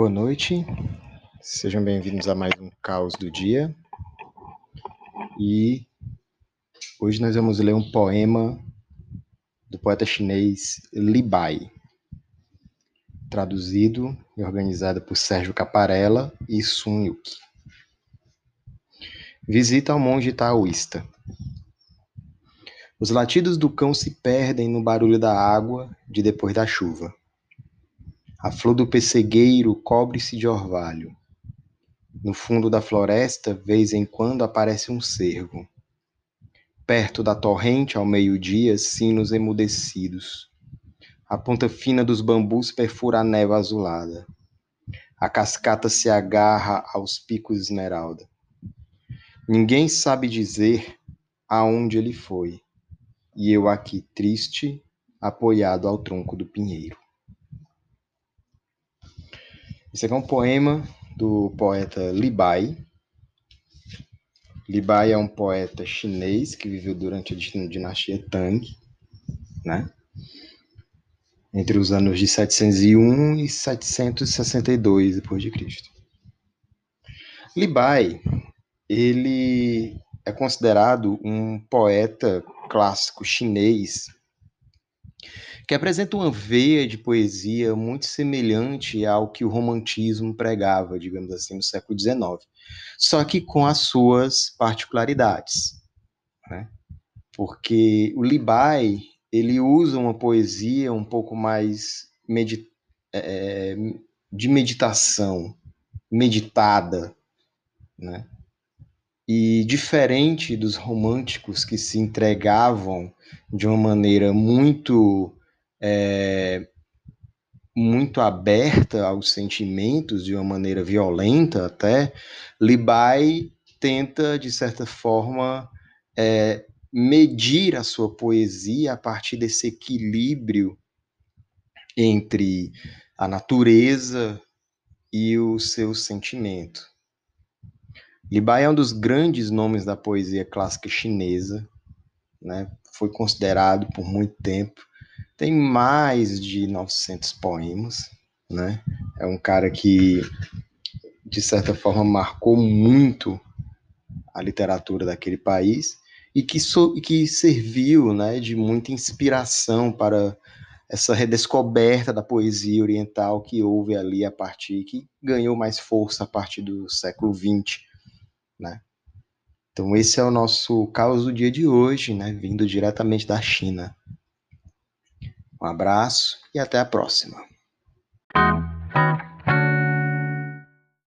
Boa noite, sejam bem-vindos a mais um Caos do Dia. E hoje nós vamos ler um poema do poeta chinês Li Bai, traduzido e organizado por Sérgio Caparella e Sun Yuki. Visita ao monge taoísta. Os latidos do cão se perdem no barulho da água de depois da chuva. A flor do pessegueiro cobre-se de orvalho. No fundo da floresta, vez em quando aparece um cervo. Perto da torrente, ao meio-dia, sinos emudecidos. A ponta fina dos bambus perfura a neva azulada. A cascata se agarra aos picos esmeralda. Ninguém sabe dizer aonde ele foi, e eu aqui triste, apoiado ao tronco do pinheiro. Esse aqui é um poema do poeta Li Bai. Li Bai é um poeta chinês que viveu durante a dinastia Tang, né? Entre os anos de 701 e 762 depois de Cristo. Li Bai, ele é considerado um poeta clássico chinês que apresenta uma veia de poesia muito semelhante ao que o romantismo pregava, digamos assim, no século XIX, só que com as suas particularidades, né? Porque o Libai ele usa uma poesia um pouco mais medit é, de meditação, meditada, né? E diferente dos românticos que se entregavam de uma maneira muito é, muito aberta aos sentimentos de uma maneira violenta até, Libai tenta de certa forma é, medir a sua poesia a partir desse equilíbrio entre a natureza e o seu sentimento. Libai é um dos grandes nomes da poesia clássica chinesa, né? Foi considerado por muito tempo tem mais de 900 poemas, né? É um cara que, de certa forma, marcou muito a literatura daquele país e que, so, que serviu né, de muita inspiração para essa redescoberta da poesia oriental que houve ali a partir, que ganhou mais força a partir do século XX, né? Então esse é o nosso caos do dia de hoje, né, vindo diretamente da China. Um abraço e até a próxima.